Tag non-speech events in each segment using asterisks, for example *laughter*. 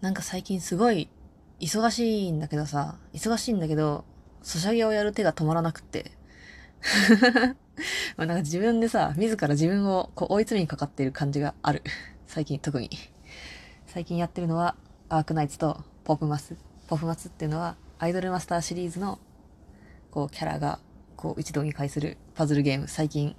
なんか最近すごい忙しいんだけどさ、忙しいんだけど、ソシャゲをやる手が止まらなくって。*laughs* まあなんか自分でさ、自ら自分をこう追い詰めにかかっている感じがある。最近特に。最近やってるのは、アークナイツとポップマス。ポップマスっていうのは、アイドルマスターシリーズの、こう、キャラが、こう、一堂に会するパズルゲーム。最近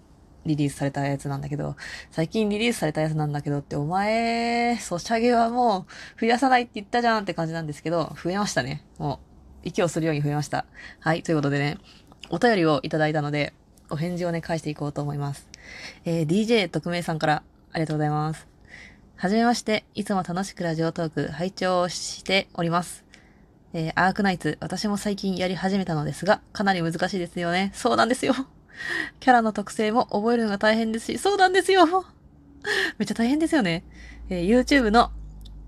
リリースされたやつなんだけど、最近リリースされたやつなんだけどって、お前、ソシャゲはもう増やさないって言ったじゃんって感じなんですけど、増えましたね。もう、息をするように増えました。はい、ということでね、お便りをいただいたので、お返事をね、返していこうと思います。えー、DJ 特命さんからありがとうございます。はじめまして、いつも楽しくラジオトーク拝聴しております。えー、アークナイツ、私も最近やり始めたのですが、かなり難しいですよね。そうなんですよ。キャラの特性も覚えるのが大変ですし、そうなんですよ。*laughs* めっちゃ大変ですよね。えー、YouTube の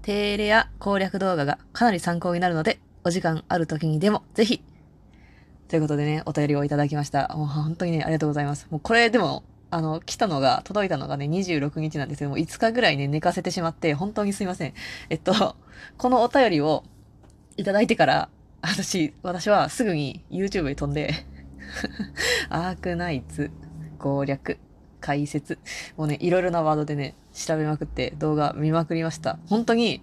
定例や攻略動画がかなり参考になるので、お時間ある時にでもぜひ。ということでね、お便りをいただきました。もう本当にね、ありがとうございます。もうこれでも、あの、来たのが、届いたのがね、26日なんですけども、5日ぐらいね、寝かせてしまって、本当にすいません。えっと、このお便りをいただいてから、私、私はすぐに YouTube に飛んで、*laughs* アークナイツ攻略解説。もうねいろいろなワードでね調べまくって動画見まくりました。本当に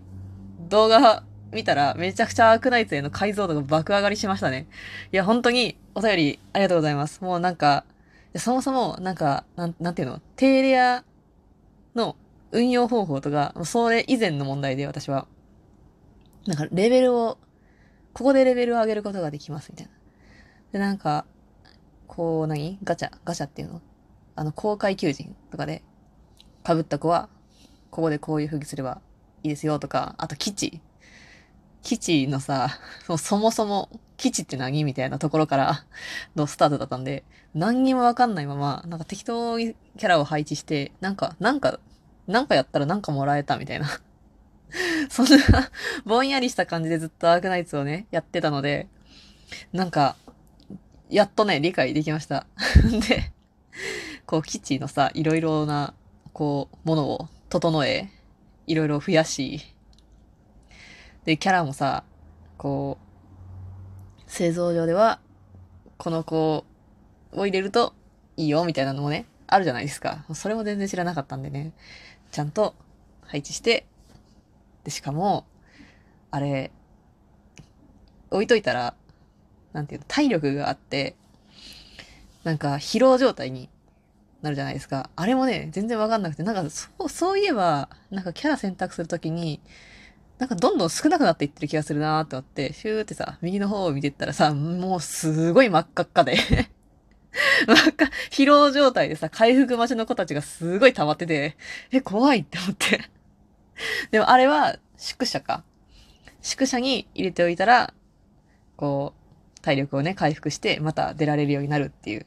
動画見たらめちゃくちゃアークナイツへの解像度が爆上がりしましたね。いや本当にお便りありがとうございます。もうなんかそもそもなんかなんなんていうの？テレアの運用方法とかそれ以前の問題で私は。なんかレベルをここでレベルを上げることができますみたいな。でなんかこう何？ガチャ、ガチャっていうの？あの、公開求人とかで、被った子は、ここでこういう風にすればいいですよとか、あと基地。基地のさ、*laughs* そもそも基地って何みたいなところからのスタートだったんで、何にもわかんないまま、なんか適当にキャラを配置して、なんか、なんか、なんかやったらなんかもらえたみたいな。*laughs* そんな、ぼんやりした感じでずっとアークナイツをね、やってたので、なんか、やっとね、理解できました。*laughs* で、こう、基地のさ、いろいろな、こう、ものを整え、いろいろ増やし、で、キャラもさ、こう、製造上では、この子を入れるといいよ、みたいなのもね、あるじゃないですか。それも全然知らなかったんでね、ちゃんと配置して、で、しかも、あれ、置いといたら、なんていうの、体力があって、なんか疲労状態になるじゃないですか。あれもね、全然わかんなくて、なんかそう、そういえば、なんかキャラ選択するときに、なんかどんどん少なくなっていってる気がするなーって思って、シューってさ、右の方を見てったらさ、もうすごい真っ赤っかで *laughs* 真っ赤、疲労状態でさ、回復待ちの子たちがすごい溜まってて、え、怖いって思って。でもあれは宿舎か。宿舎に入れておいたら、こう、体力をね、回復して、また出られるようになるっていう。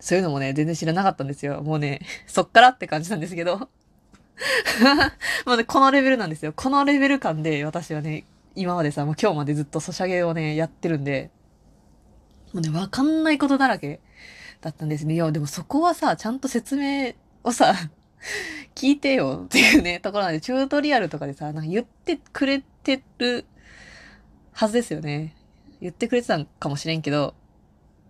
そういうのもね、全然知らなかったんですよ。もうね、*laughs* そっからって感じなんですけど。もうね、このレベルなんですよ。このレベル感で私はね、今までさ、もう今日までずっとソシャゲをね、やってるんで、もうね、わかんないことだらけだったんですね。いや、でもそこはさ、ちゃんと説明をさ、*laughs* 聞いてよっていうね、ところなんで、チュートリアルとかでさ、なんか言ってくれてるはずですよね。言ってくれてたんかもしれんけど、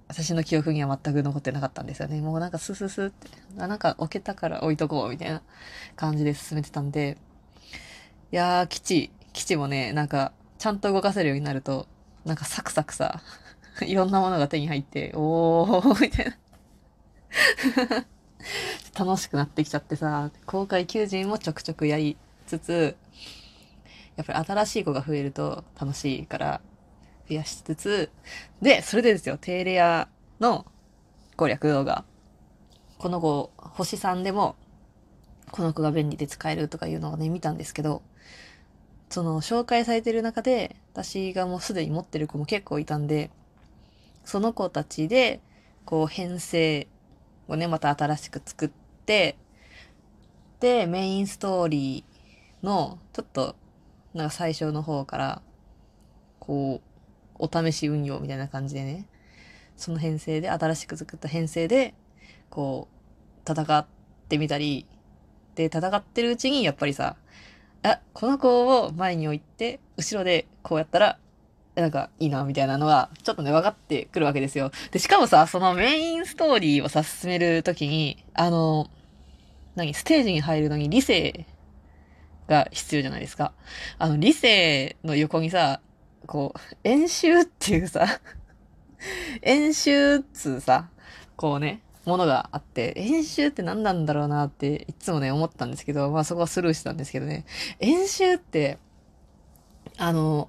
私の記憶には全く残ってなかったんですよね。もうなんかスススって、あ、なんか置けたから置いとこうみたいな感じで進めてたんで、いやー、基地、基地もね、なんか、ちゃんと動かせるようになると、なんかサクサクさ、いろんなものが手に入って、おー、みたいな。*laughs* 楽しくなってきちゃってさ、公開求人もちょくちょくやりつつ、やっぱり新しい子が増えると楽しいから、増やしつつ、で、それでですよ、テーレアの攻略動画。この子、星3でも、この子が便利で使えるとかいうのをね、見たんですけど、その紹介されてる中で、私がもうすでに持ってる子も結構いたんで、その子たちで、こう編成をね、また新しく作って、で、メインストーリーの、ちょっと、なんか最初の方から、こう、お試し運用みたいな感じでね、その編成で、新しく作った編成で、こう、戦ってみたり、で、戦ってるうちに、やっぱりさ、あ、この子を前に置いて、後ろでこうやったら、なんかいいな、みたいなのが、ちょっとね、分かってくるわけですよ。で、しかもさ、そのメインストーリーをさ、進めるときに、あの、何、ステージに入るのに理性が必要じゃないですか。あの、理性の横にさ、こう、演習っていうさ、*laughs* 演習っつうさ、こうね、ものがあって、演習って何なんだろうなっていつもね思ったんですけど、まあそこはスルーしてたんですけどね。演習って、あの、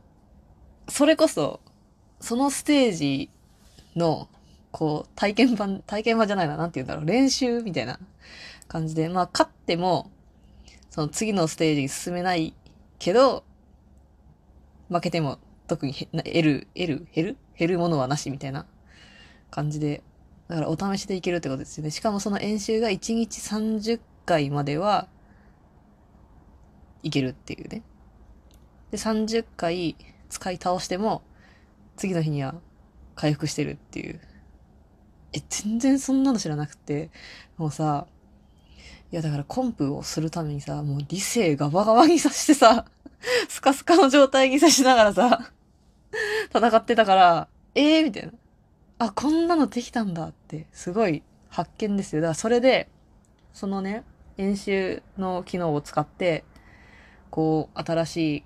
それこそ、そのステージの、こう、体験版、体験版じゃないな、なんて言うんだろう、練習みたいな感じで、まあ勝っても、その次のステージに進めないけど、負けても特に得る、得る、減る？減るものはなしみたいな感じで、だからお試しでいけるってことですよね。しかもその演習が1日30回まではいけるっていうね。で、30回使い倒しても、次の日には回復してるっていう。え、全然そんなの知らなくて、もうさ、いやだからコンプをするためにさ、もう理性ガバガバにさしてさ、スカスカの状態にさしながらさ、*laughs* 戦ってたから、ええー、みたいな。あ、こんなのできたんだって、すごい発見ですよ。だからそれで、そのね、演習の機能を使って、こう、新しい、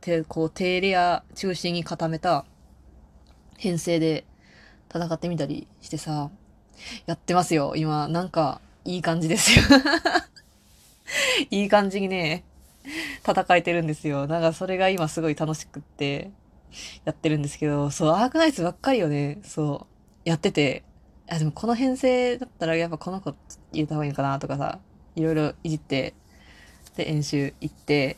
て、こう、低レア中心に固めた編成で戦ってみたりしてさ、やってますよ。今、なんか、いい感じですよ。*laughs* いい感じにね、*laughs* 戦えてるんですよ。なんかそれが今すごい楽しくって、やってるんですけど、そう、アークナイツばっかりよね、そう、やってて、あ、でもこの編成だったらやっぱこの子入れた方がいいのかなとかさ、いろいろいじって、で、演習行って、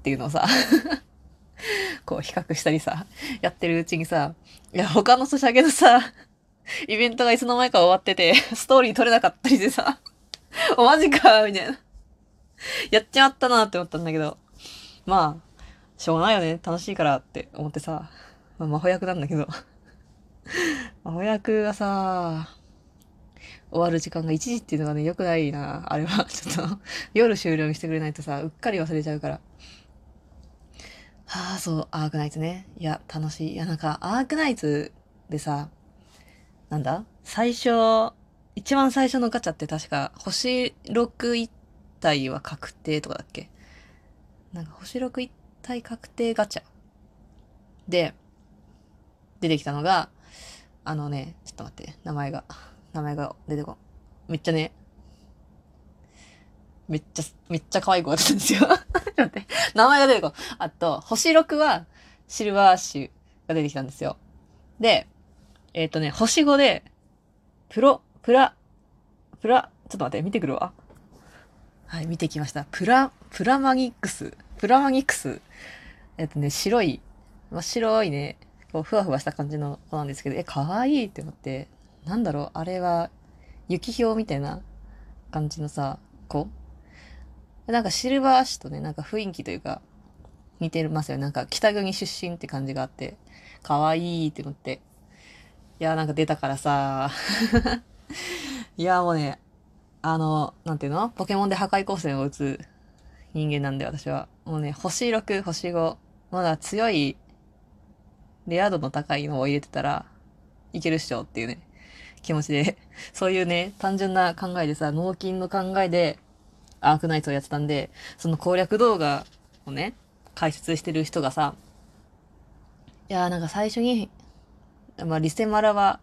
っていうのをさ、*laughs* こう比較したりさ、やってるうちにさ、いや、他のソシャゲのさ、イベントがいつの間にか終わってて、ストーリー取れなかったりでさ、*laughs* お、マジかみたいな。*laughs* やっちまったなって思ったんだけど、まあ、しょうがないよね。楽しいからって思ってさ、まあ、魔法役なんだけど。*laughs* 魔法役がさ、終わる時間が1時っていうのがね、良くないな。あれは、*laughs* ちょっと夜終了にしてくれないとさ、うっかり忘れちゃうから。はあ、そう、アークナイツね。いや、楽しい。いや、なんか、アークナイツでさ、なんだ？最初、一番最初のガチャって確か、星6一体は確定とかだっけ？なんか星6一体確定ガチャで出てきたのが、あのね、ちょっと待って、名前が、名前が出てこん。めっちゃね、めっちゃ、めっちゃ可愛い子だったんですよ。ちょっと待って、名前が出てこん。あと、星6はシルバーシュが出てきたんですよ。で、えっ、ー、とね、星5で、プロ、プラ、プラ、ちょっと待って、見てくるわ。はい、見てきました。プラ、プラマギックス。プラマギックス。えっとね、白い、真っ白いね、こう、ふわふわした感じの子なんですけど、え、かわいいって思って、なんだろう、あれは、雪氷みたいな感じのさ、子？なんかシルバー足とね、なんか雰囲気というか、似てますよ。なんか北国出身って感じがあって、かわいいって思って。いや、なんか出たからさ、*laughs* いや、もうね、あの、なんていうの？ポケモンで破壊光線を打つ人間なんで私は。もうね、星6、星5、まだ強い、レア度の高いのを入れてたら、いけるっしょっていうね、気持ちで、*laughs* そういうね、単純な考えでさ、脳筋の考えで、アークナイトをやってたんで、その攻略動画をね、解説してる人がさ、いやーなんか最初に、まあリセマラは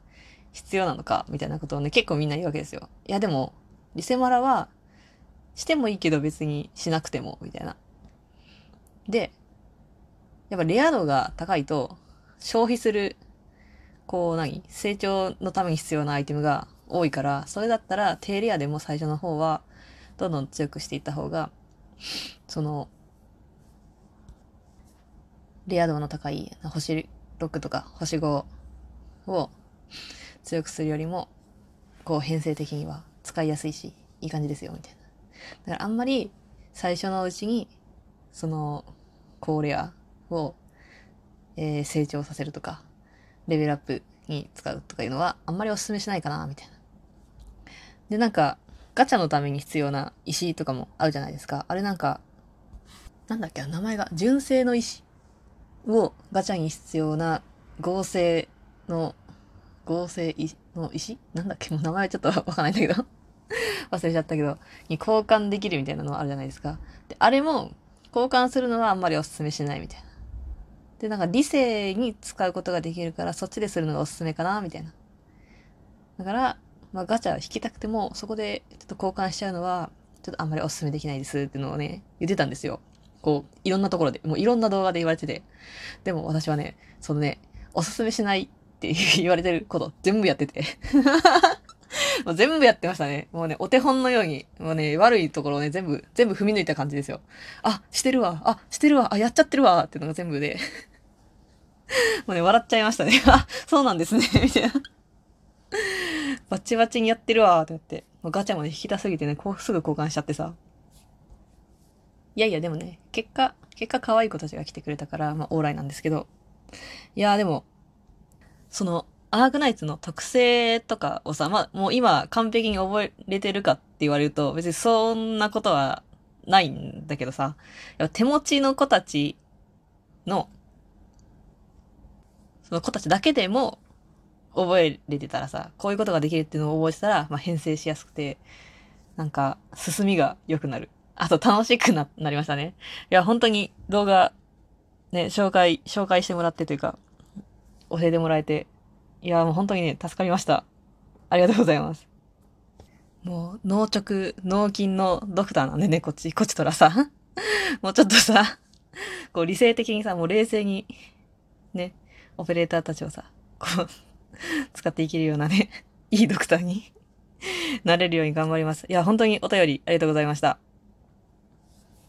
必要なのか、みたいなことをね、結構みんな言うわけですよ。いやでも、リセマラはしてもいいけど別にしなくても、みたいな。で、やっぱレア度が高いと消費する、こう何？成長のために必要なアイテムが多いから、それだったら低レアでも最初の方はどんどん強くしていった方が、その、レア度の高い星6とか星5を強くするよりも、こう編成的には使いやすいし、いい感じですよ、みたいな。だからあんまり最初のうちに、その、高レアを、えー、成長させるとか、レベルアップに使うとかいうのは、あんまりお勧めしないかな、みたいな。で、なんか、ガチャのために必要な石とかもあるじゃないですか。あれなんか、なんだっけ名前が、純正の石をガチャに必要な合成の、合成の石？なんだっけ？もう名前ちょっとわかんないんだけど忘れちゃったけど、に交換できるみたいなのあるじゃないですか。で、あれも交換するのはあんまりお勧めしないみたいな。で、なんか理性に使うことができるから、そっちでするのがおすすめかな、みたいな。だから、まあ、ガチャ引きたくても、そこでちょっと交換しちゃうのは、ちょっとあんまりお勧めできないですっていうのをね、言ってたんですよ。こう、いろんなところで、もういろんな動画で言われてて。でも私はね、そのね、おすすめしないって *laughs* 言われてること全部やってて。もう全部やってましたね。もうね、お手本のように、もうね、悪いところをね、全部、全部踏み抜いた感じですよ。あ、してるわ。あ、してるわ。あ、やっちゃってるわ。っていうのが全部で。*laughs* もうね、笑っちゃいましたね。*laughs* あ、そうなんですね。*laughs* みたいな。バチバチにやってるわ。ってって。もうガチャもね、引き出すぎてね、こうすぐ交換しちゃってさ。いやいや、でもね、結果、結果可愛い子たちが来てくれたから、まあ、オーライなんですけど。いやでも、その、アークナイツの特性とかをさ、まあ、もう今完璧に覚えれてるかって言われると、別にそんなことはないんだけどさ、手持ちの子たちの、その子たちだけでも覚えれてたらさ、こういうことができるっていうのを覚えてたら、まあ、編成しやすくて、なんか、進みが良くなる。あと楽しくな、なりましたね。いや、本当に動画、ね、紹介、紹介してもらってというか、教えてもらえて、いや、もう本当にね、助かりました。ありがとうございます。もう、脳直、脳筋のドクターなんでね、こっち、こっちとらさ。*laughs* もうちょっとさ、こう理性的にさ、もう冷静に、ね、オペレーターたちをさ、こう、使っていけるようなね、いいドクターになれるように頑張ります。いや、本当にお便りありがとうございました。